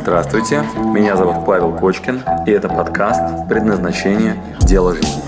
Здравствуйте, меня зовут Павел Кочкин, и это подкаст «Предназначение. Дело жизни».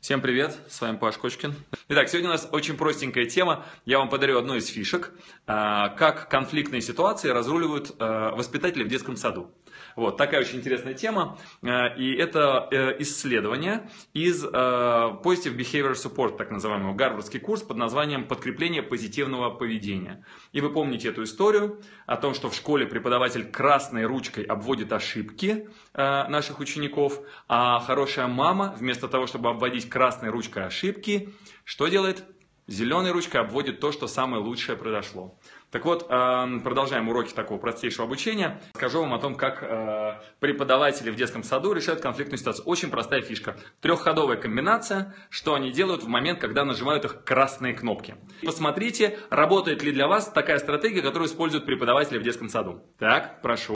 Всем привет, с вами Паш Кочкин. Итак, сегодня у нас очень простенькая тема. Я вам подарю одну из фишек, а, как конфликтные ситуации разруливают а, воспитатели в детском саду. Вот, такая очень интересная тема. Э, и это э, исследование из э, Positive Behavior Support, так называемый гарвардский курс под названием «Подкрепление позитивного поведения». И вы помните эту историю о том, что в школе преподаватель красной ручкой обводит ошибки наших учеников, а хорошая мама вместо того, чтобы обводить красной ручкой ошибки, что делает? Зеленой ручкой обводит то, что самое лучшее произошло. Так вот, эм, продолжаем уроки такого простейшего обучения. Скажу вам о том, как э, преподаватели в детском саду решают конфликтную ситуацию. Очень простая фишка. Трехходовая комбинация, что они делают в момент, когда нажимают их красные кнопки. Посмотрите, работает ли для вас такая стратегия, которую используют преподаватели в детском саду. Так, прошу.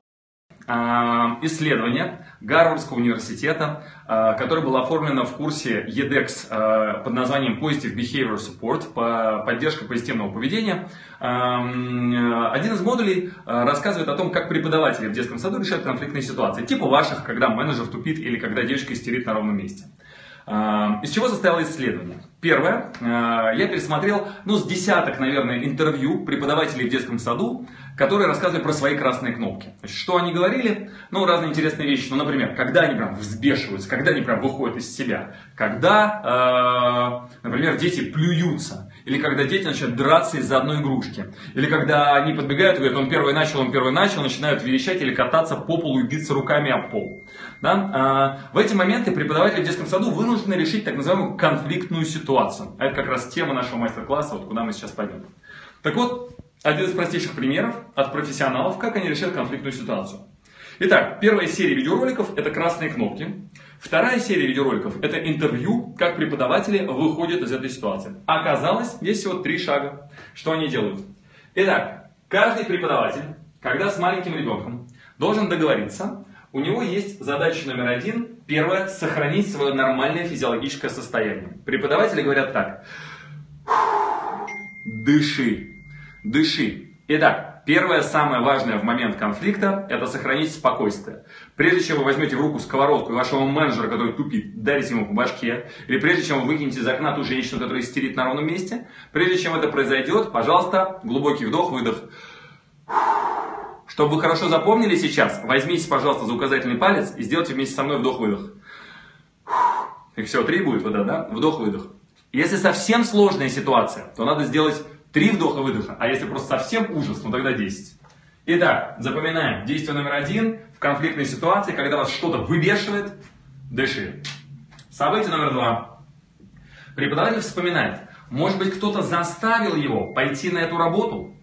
А, исследование Гарвардского университета, а, которое было оформлено в курсе EDEX а, под названием Positive Behavior Support, по поддержка позитивного поведения. Один из модулей рассказывает о том, как преподаватели в детском саду решают конфликтные ситуации, типа ваших, когда менеджер тупит или когда девочка истерит на ровном месте. Из чего состояло исследование? Первое, я пересмотрел, ну, с десяток, наверное, интервью преподавателей в детском саду, которые рассказывали про свои красные кнопки. Значит, что они говорили? Ну, разные интересные вещи. Ну, например, когда они прям взбешиваются, когда они прям выходят из себя, когда, э, например, дети плюются, или когда дети начинают драться из-за одной игрушки, или когда они подбегают и говорят, он первый начал, он первый начал, начинают верещать или кататься по полу и биться руками об пол. Да? Э, в эти моменты преподаватели в детском саду вынуждены решить так называемую конфликтную ситуацию. А это как раз тема нашего мастер-класса, вот куда мы сейчас пойдем. Так вот, один из простейших примеров от профессионалов, как они решают конфликтную ситуацию. Итак, первая серия видеороликов – это красные кнопки. Вторая серия видеороликов – это интервью, как преподаватели выходят из этой ситуации. Оказалось, есть всего три шага. Что они делают? Итак, каждый преподаватель, когда с маленьким ребенком, должен договориться, у него есть задача номер один. Первое – сохранить свое нормальное физиологическое состояние. Преподаватели говорят так. Дыши. Дыши. Итак, первое, самое важное в момент конфликта – это сохранить спокойствие. Прежде чем вы возьмете в руку сковородку и вашего менеджера, который тупит, дарите ему по башке, или прежде чем вы выкинете из окна ту женщину, которая истерит на ровном месте, прежде чем это произойдет, пожалуйста, глубокий вдох, выдох. Чтобы вы хорошо запомнили сейчас, возьмите, пожалуйста, за указательный палец и сделайте вместе со мной вдох-выдох. И все, три будет вода, да? Вдох-выдох. Если совсем сложная ситуация, то надо сделать Три вдоха-выдоха. А если просто совсем ужас, ну тогда 10. Итак, запоминаем. Действие номер один. В конфликтной ситуации, когда вас что-то выбешивает, дыши. Событие номер два. Преподаватель вспоминает. Может быть, кто-то заставил его пойти на эту работу?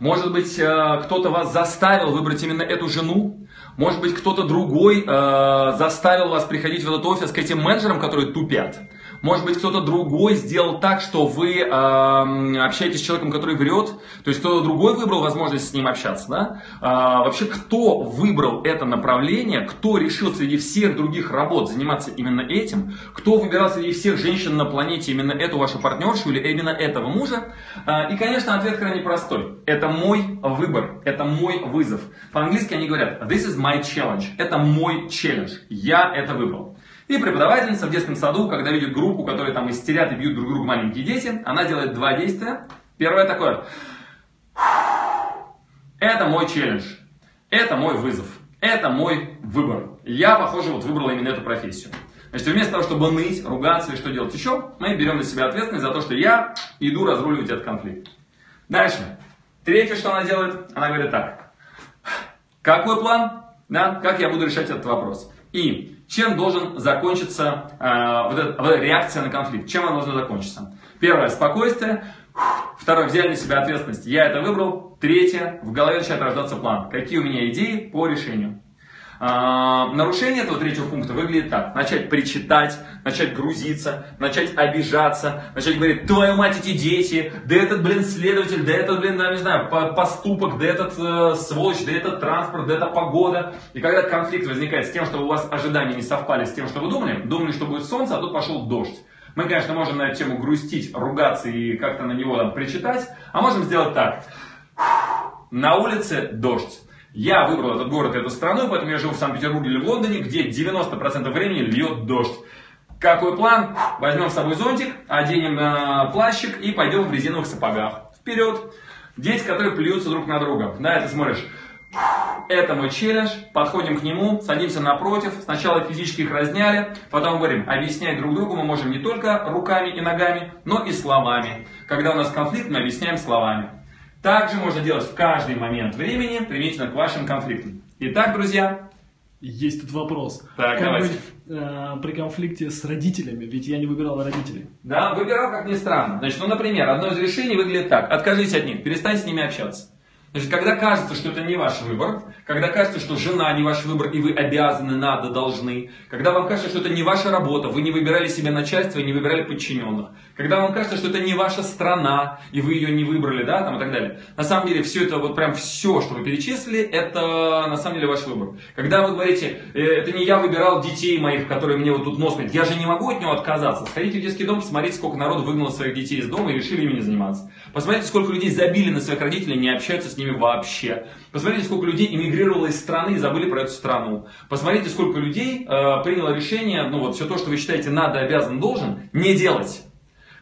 Может быть, э, кто-то вас заставил выбрать именно эту жену? Может быть, кто-то другой э, заставил вас приходить в этот офис к этим менеджерам, которые тупят? Может быть, кто-то другой сделал так, что вы э, общаетесь с человеком, который врет. То есть кто-то другой выбрал возможность с ним общаться. Да? Э, вообще, кто выбрал это направление, кто решил среди всех других работ заниматься именно этим, кто выбирал среди всех женщин на планете именно эту вашу партнершу или именно этого мужа. Э, и, конечно, ответ крайне простой. Это мой выбор, это мой вызов. По-английски они говорят, this is my challenge. Это мой челлендж. Я это выбрал. И преподавательница в детском саду, когда видит группу, которые там истерят и бьют друг друга маленькие дети, она делает два действия. Первое такое. Это мой челлендж. Это мой вызов. Это мой выбор. Я, похоже, вот выбрал именно эту профессию. Значит, вместо того, чтобы ныть, ругаться и что делать еще, мы берем на себя ответственность за то, что я иду разруливать этот конфликт. Дальше. Третье, что она делает, она говорит так. Какой план? Да, как я буду решать этот вопрос? И чем должен закончиться э, вот, эта, вот эта реакция на конфликт? Чем она должна закончиться? Первое, спокойствие. Второе, взяли на себя ответственность. Я это выбрал. Третье, в голове начинает рождаться план. Какие у меня идеи по решению? А, нарушение этого третьего пункта выглядит так. Начать причитать, начать грузиться, начать обижаться, начать говорить, твою мать, эти дети, да этот, блин, следователь, да этот, блин, да, не знаю, поступок, да этот э, сволочь, да этот транспорт, да эта погода. И когда конфликт возникает с тем, что у вас ожидания не совпали с тем, что вы думали, думали, что будет солнце, а тут пошел дождь. Мы, конечно, можем на эту тему грустить, ругаться и как-то на него там причитать, а можем сделать так. На улице дождь. Я выбрал этот город, эту страну, поэтому я живу в Санкт-Петербурге или в Лондоне, где 90% времени льет дождь. Какой план? Возьмем с собой зонтик, оденем э, плащик и пойдем в резиновых сапогах. Вперед! Дети, которые плюются друг на друга. Да, это смотришь. Это мой челлендж, подходим к нему, садимся напротив, сначала физически их разняли, потом говорим, объяснять друг другу мы можем не только руками и ногами, но и словами. Когда у нас конфликт, мы объясняем словами. Также можно делать в каждый момент времени, применительно к вашим конфликтам. Итак, друзья. Есть тут вопрос. Так, как давайте. быть э, при конфликте с родителями? Ведь я не выбирал родителей. Да, выбирал, как ни странно. Значит, ну, например, одно из решений выглядит так. Откажитесь от них, перестаньте с ними общаться. Значит, когда кажется, что это не ваш выбор, когда кажется, что жена не ваш выбор, и вы обязаны, надо, должны, когда вам кажется, что это не ваша работа, вы не выбирали себе начальство и не выбирали подчиненных, когда вам кажется, что это не ваша страна, и вы ее не выбрали, да, там и так далее. На самом деле, все это, вот прям все, что вы перечислили, это на самом деле ваш выбор. Когда вы говорите, «Э, это не я выбирал детей моих, которые мне вот тут нос метят, я же не могу от него отказаться. Сходите в детский дом, посмотрите, сколько народу выгнало своих детей из дома и решили ими не заниматься. Посмотрите, сколько людей забили на своих родителей, не общаются с ними вообще. Посмотрите, сколько людей эмигрировало из страны и забыли про эту страну. Посмотрите, сколько людей э, приняло решение, ну вот все то, что вы считаете надо, обязан, должен, не делать.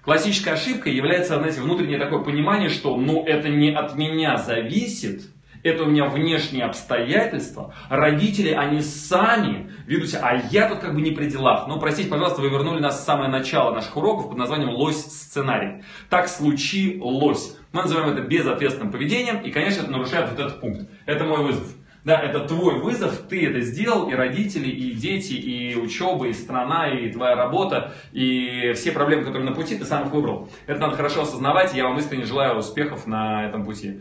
Классической ошибкой является, знаете, внутреннее такое понимание, что ну это не от меня зависит, это у меня внешние обстоятельства, родители, они сами ведут себя, а я тут как бы не при делах. Но, простите, пожалуйста, вы вернули нас в самое начало наших уроков под названием «Лось-сценарий». Так случилось. Мы называем это безответственным поведением, и, конечно, это нарушает вот этот пункт. Это мой вызов. Да, это твой вызов, ты это сделал, и родители, и дети, и учеба, и страна, и твоя работа, и все проблемы, которые на пути, ты сам их выбрал. Это надо хорошо осознавать, и я вам искренне желаю успехов на этом пути.